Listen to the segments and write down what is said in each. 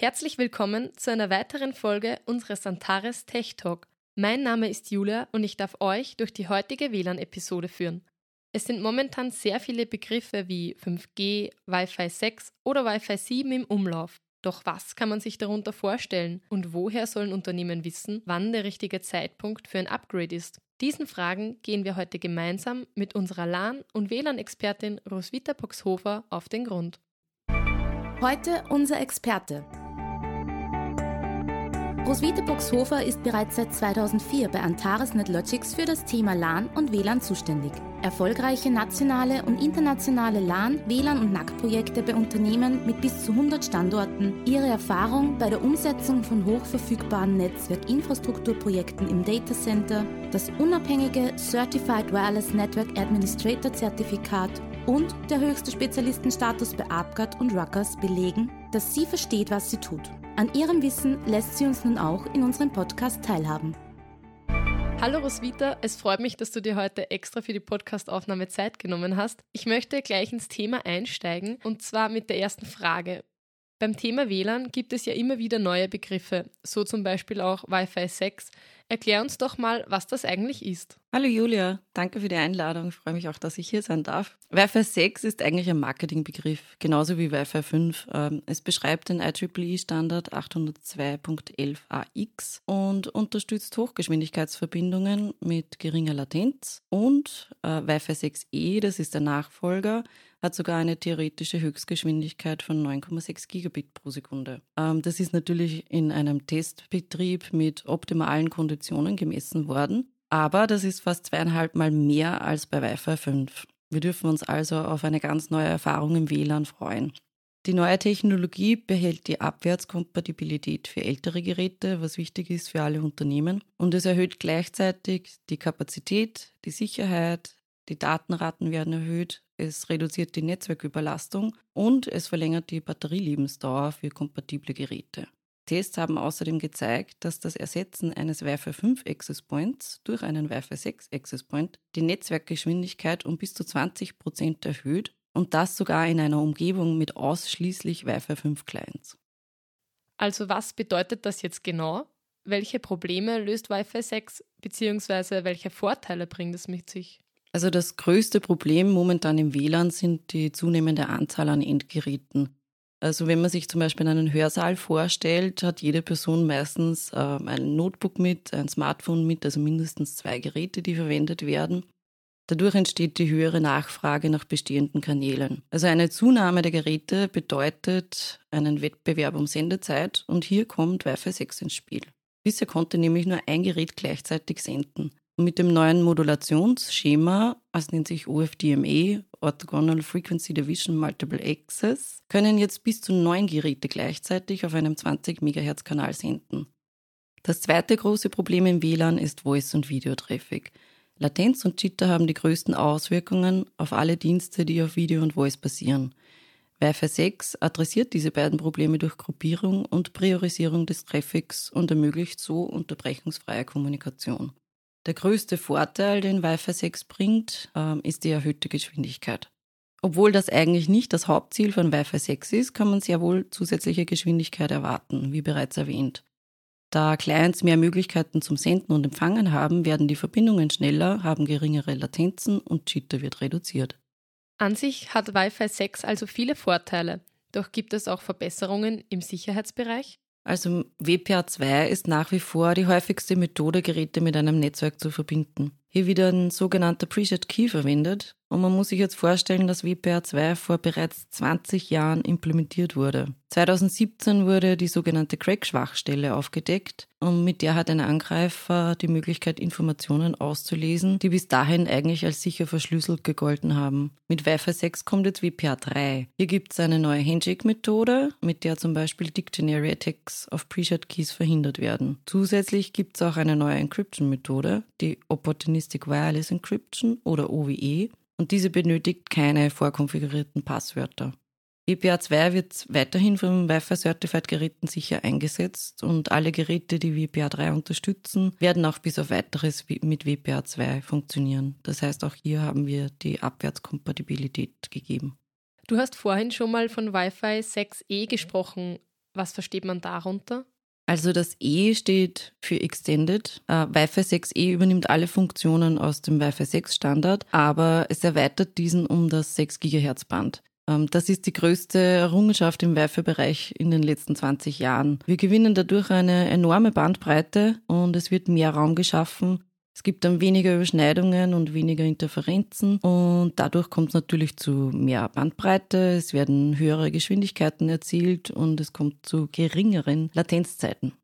Herzlich willkommen zu einer weiteren Folge unseres Antares Tech Talk. Mein Name ist Julia und ich darf euch durch die heutige WLAN-Episode führen. Es sind momentan sehr viele Begriffe wie 5G, Wi-Fi 6 oder Wi-Fi 7 im Umlauf. Doch was kann man sich darunter vorstellen und woher sollen Unternehmen wissen, wann der richtige Zeitpunkt für ein Upgrade ist? Diesen Fragen gehen wir heute gemeinsam mit unserer LAN- und WLAN-Expertin Roswitha Boxhofer auf den Grund. Heute unser Experte, Roswitha Boxhofer ist bereits seit 2004 bei Antares NetLogics für das Thema LAN und WLAN zuständig. Erfolgreiche nationale und internationale LAN, WLAN und NAC-Projekte bei Unternehmen mit bis zu 100 Standorten, ihre Erfahrung bei der Umsetzung von hochverfügbaren Netzwerkinfrastrukturprojekten im Datacenter, das unabhängige Certified Wireless Network Administrator Zertifikat und der höchste Spezialistenstatus bei APGAT und Ruckers belegen, dass sie versteht, was sie tut. An ihrem Wissen lässt sie uns nun auch in unserem Podcast teilhaben. Hallo Roswitha, es freut mich, dass du dir heute extra für die Podcastaufnahme Zeit genommen hast. Ich möchte gleich ins Thema einsteigen und zwar mit der ersten Frage. Beim Thema WLAN gibt es ja immer wieder neue Begriffe, so zum Beispiel auch Wi-Fi 6. Erklär uns doch mal, was das eigentlich ist. Hallo Julia, danke für die Einladung. Ich freue mich auch, dass ich hier sein darf. Wi-Fi 6 ist eigentlich ein Marketingbegriff, genauso wie Wi-Fi 5. Ähm, es beschreibt den IEEE-Standard 802.11ax und unterstützt Hochgeschwindigkeitsverbindungen mit geringer Latenz. Und äh, Wi-Fi 6E, das ist der Nachfolger, hat sogar eine theoretische Höchstgeschwindigkeit von 9,6 Gigabit pro Sekunde. Ähm, das ist natürlich in einem Testbetrieb mit optimalen Konditionen gemessen worden, aber das ist fast zweieinhalb Mal mehr als bei Wi-Fi 5. Wir dürfen uns also auf eine ganz neue Erfahrung im WLAN freuen. Die neue Technologie behält die Abwärtskompatibilität für ältere Geräte, was wichtig ist für alle Unternehmen. Und es erhöht gleichzeitig die Kapazität, die Sicherheit, die Datenraten werden erhöht, es reduziert die Netzwerküberlastung und es verlängert die Batterielebensdauer für kompatible Geräte. Tests haben außerdem gezeigt, dass das Ersetzen eines Wi-Fi 5 Access Points durch einen Wi-Fi 6 Access Point die Netzwerkgeschwindigkeit um bis zu 20 Prozent erhöht und das sogar in einer Umgebung mit ausschließlich Wi-Fi 5 Clients. Also was bedeutet das jetzt genau? Welche Probleme löst Wi-Fi 6 bzw. welche Vorteile bringt es mit sich? Also das größte Problem momentan im WLAN sind die zunehmende Anzahl an Endgeräten. Also wenn man sich zum Beispiel einen Hörsaal vorstellt, hat jede Person meistens äh, ein Notebook mit, ein Smartphone mit, also mindestens zwei Geräte, die verwendet werden. Dadurch entsteht die höhere Nachfrage nach bestehenden Kanälen. Also eine Zunahme der Geräte bedeutet einen Wettbewerb um Sendezeit und hier kommt Wi-Fi 6 ins Spiel. Bisher konnte nämlich nur ein Gerät gleichzeitig senden. Mit dem neuen Modulationsschema, das nennt sich OFDMA, Orthogonal Frequency Division Multiple Access, können jetzt bis zu neun Geräte gleichzeitig auf einem 20 MHz Kanal senden. Das zweite große Problem im WLAN ist Voice- und Videotraffic. Latenz und Jitter haben die größten Auswirkungen auf alle Dienste, die auf Video und Voice basieren. Wi-Fi 6 adressiert diese beiden Probleme durch Gruppierung und Priorisierung des Traffics und ermöglicht so unterbrechungsfreie Kommunikation. Der größte Vorteil, den Wi-Fi 6 bringt, ähm, ist die erhöhte Geschwindigkeit. Obwohl das eigentlich nicht das Hauptziel von Wi-Fi 6 ist, kann man sehr wohl zusätzliche Geschwindigkeit erwarten, wie bereits erwähnt. Da Clients mehr Möglichkeiten zum Senden und Empfangen haben, werden die Verbindungen schneller, haben geringere Latenzen und Jitter wird reduziert. An sich hat Wi-Fi 6 also viele Vorteile, doch gibt es auch Verbesserungen im Sicherheitsbereich? Also WPA2 ist nach wie vor die häufigste Methode, Geräte mit einem Netzwerk zu verbinden. Hier wird ein sogenannter Pre-Shared Key verwendet und man muss sich jetzt vorstellen, dass WPA2 vor bereits 20 Jahren implementiert wurde. 2017 wurde die sogenannte Crack-Schwachstelle aufgedeckt und mit der hat ein Angreifer die Möglichkeit, Informationen auszulesen, die bis dahin eigentlich als sicher verschlüsselt gegolten haben. Mit Wi-Fi 6 kommt jetzt WPA3. Hier gibt es eine neue Handshake-Methode, mit der zum Beispiel Dictionary Attacks auf Pre-Shared Keys verhindert werden. Zusätzlich gibt es auch eine neue Encryption-Methode, die Opportunistic Wireless Encryption oder OWE, und diese benötigt keine vorkonfigurierten Passwörter. WPA2 wird weiterhin von Wi-Fi-Certified-Geräten sicher eingesetzt und alle Geräte, die WPA3 unterstützen, werden auch bis auf weiteres mit WPA2 funktionieren. Das heißt, auch hier haben wir die Abwärtskompatibilität gegeben. Du hast vorhin schon mal von Wi-Fi 6E gesprochen. Was versteht man darunter? Also das E steht für Extended. Uh, Wi-Fi 6E übernimmt alle Funktionen aus dem Wi-Fi 6 Standard, aber es erweitert diesen um das 6 GHz Band. Um, das ist die größte Errungenschaft im Wi-Fi-Bereich in den letzten 20 Jahren. Wir gewinnen dadurch eine enorme Bandbreite und es wird mehr Raum geschaffen es gibt dann weniger Überschneidungen und weniger Interferenzen und dadurch kommt es natürlich zu mehr Bandbreite, es werden höhere Geschwindigkeiten erzielt und es kommt zu geringeren Latenzzeiten.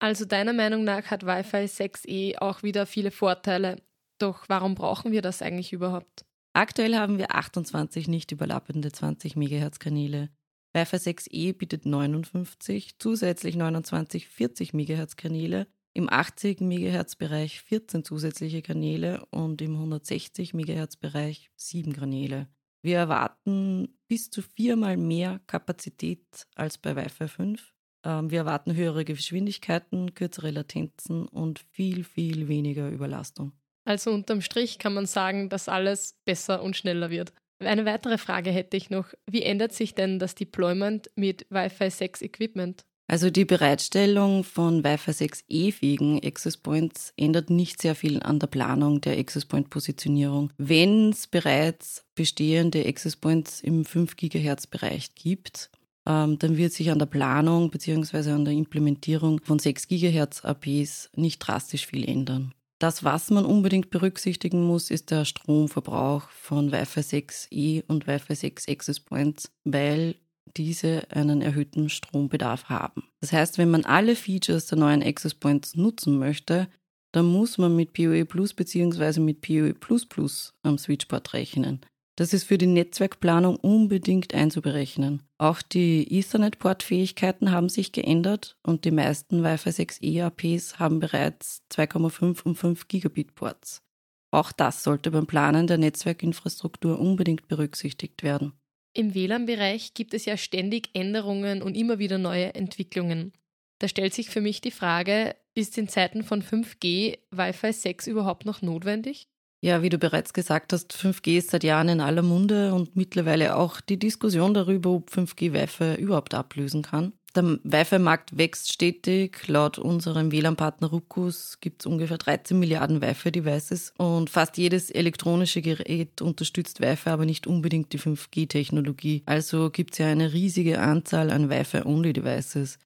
Also deiner Meinung nach hat Wi-Fi 6E auch wieder viele Vorteile. Doch warum brauchen wir das eigentlich überhaupt? Aktuell haben wir 28 nicht überlappende 20 MHz Kanäle. Wi-Fi 6E bietet 59, zusätzlich 29 40 MHz Kanäle im 80 MHz-Bereich 14 zusätzliche Kanäle und im 160 MHz-Bereich 7 Kanäle. Wir erwarten bis zu viermal mehr Kapazität als bei Wi-Fi 5. Ähm, wir erwarten höhere Geschwindigkeiten, kürzere Latenzen und viel, viel weniger Überlastung. Also unterm Strich kann man sagen, dass alles besser und schneller wird. Eine weitere Frage hätte ich noch. Wie ändert sich denn das Deployment mit Wi-Fi 6 Equipment? Also die Bereitstellung von Wi-Fi 6E-fähigen Access Points ändert nicht sehr viel an der Planung der Access Point-Positionierung. Wenn es bereits bestehende Access Points im 5 GHz-Bereich gibt, ähm, dann wird sich an der Planung bzw. an der Implementierung von 6 GHz APs nicht drastisch viel ändern. Das, was man unbedingt berücksichtigen muss, ist der Stromverbrauch von Wi-Fi 6E und Wi-Fi 6 Access Points, weil diese einen erhöhten Strombedarf haben. Das heißt, wenn man alle Features der neuen Access Points nutzen möchte, dann muss man mit PoE Plus bzw. mit PoE Plus Plus am Switchport rechnen. Das ist für die Netzwerkplanung unbedingt einzuberechnen. Auch die Ethernet-Portfähigkeiten haben sich geändert und die meisten Wi-Fi 6 EAPs haben bereits 2,5 und 5 Gigabit Ports. Auch das sollte beim Planen der Netzwerkinfrastruktur unbedingt berücksichtigt werden. Im WLAN-Bereich gibt es ja ständig Änderungen und immer wieder neue Entwicklungen. Da stellt sich für mich die Frage, ist in Zeiten von 5G Wi-Fi 6 überhaupt noch notwendig? Ja, wie du bereits gesagt hast, 5G ist seit Jahren in aller Munde und mittlerweile auch die Diskussion darüber, ob 5G Wi-Fi überhaupt ablösen kann. Der Wi-Fi-Markt wächst stetig. Laut unserem WLAN-Partner Ruckus gibt es ungefähr 13 Milliarden Wi-Fi-Devices und fast jedes elektronische Gerät unterstützt Wi-Fi, aber nicht unbedingt die 5G-Technologie. Also gibt es ja eine riesige Anzahl an Wi-Fi-Only-Devices.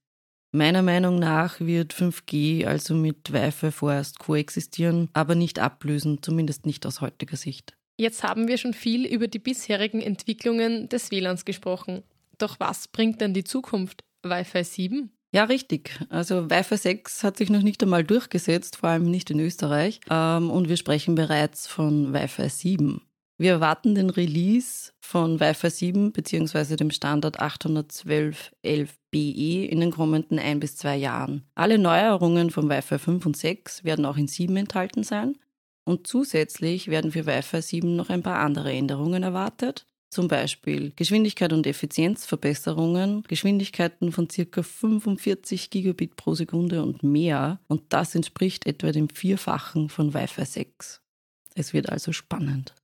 Meiner Meinung nach wird 5G also mit Wi-Fi vorerst koexistieren, aber nicht ablösen, zumindest nicht aus heutiger Sicht. Jetzt haben wir schon viel über die bisherigen Entwicklungen des WLANs gesprochen. Doch was bringt denn die Zukunft? Wi-Fi 7? Ja, richtig. Also Wi-Fi 6 hat sich noch nicht einmal durchgesetzt, vor allem nicht in Österreich. Ähm, und wir sprechen bereits von Wi-Fi 7. Wir erwarten den Release von Wi-Fi 7 bzw. dem Standard 812.11be in den kommenden ein bis zwei Jahren. Alle Neuerungen von Wi-Fi 5 und 6 werden auch in 7 enthalten sein. Und zusätzlich werden für Wi-Fi 7 noch ein paar andere Änderungen erwartet. Zum Beispiel Geschwindigkeit und Effizienzverbesserungen, Geschwindigkeiten von ca. 45 Gigabit pro Sekunde und mehr. Und das entspricht etwa dem Vierfachen von Wi-Fi 6. Es wird also spannend.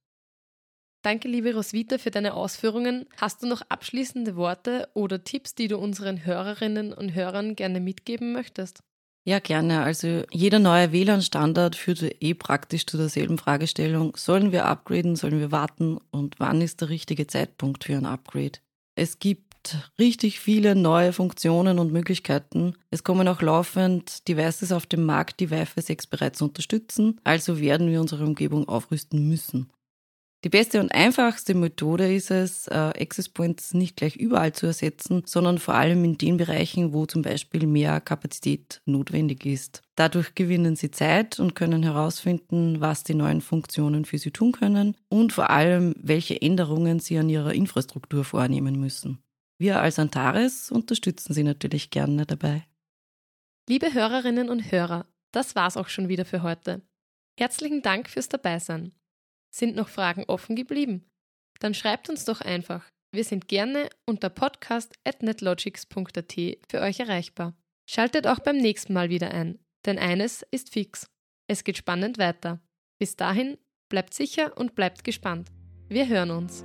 Danke, liebe Roswitha, für deine Ausführungen. Hast du noch abschließende Worte oder Tipps, die du unseren Hörerinnen und Hörern gerne mitgeben möchtest? Ja, gerne. Also jeder neue WLAN-Standard führt eh praktisch zu derselben Fragestellung. Sollen wir upgraden, sollen wir warten und wann ist der richtige Zeitpunkt für ein Upgrade? Es gibt richtig viele neue Funktionen und Möglichkeiten. Es kommen auch laufend Devices auf den Markt, die Wi-Fi 6 bereits unterstützen, also werden wir unsere Umgebung aufrüsten müssen. Die beste und einfachste Methode ist es, äh, Access Points nicht gleich überall zu ersetzen, sondern vor allem in den Bereichen, wo zum Beispiel mehr Kapazität notwendig ist. Dadurch gewinnen Sie Zeit und können herausfinden, was die neuen Funktionen für Sie tun können und vor allem, welche Änderungen Sie an Ihrer Infrastruktur vornehmen müssen. Wir als Antares unterstützen Sie natürlich gerne dabei. Liebe Hörerinnen und Hörer, das war's auch schon wieder für heute. Herzlichen Dank fürs Dabeisein. Sind noch Fragen offen geblieben? Dann schreibt uns doch einfach. Wir sind gerne unter podcast.netlogics.at für euch erreichbar. Schaltet auch beim nächsten Mal wieder ein, denn eines ist fix. Es geht spannend weiter. Bis dahin, bleibt sicher und bleibt gespannt. Wir hören uns.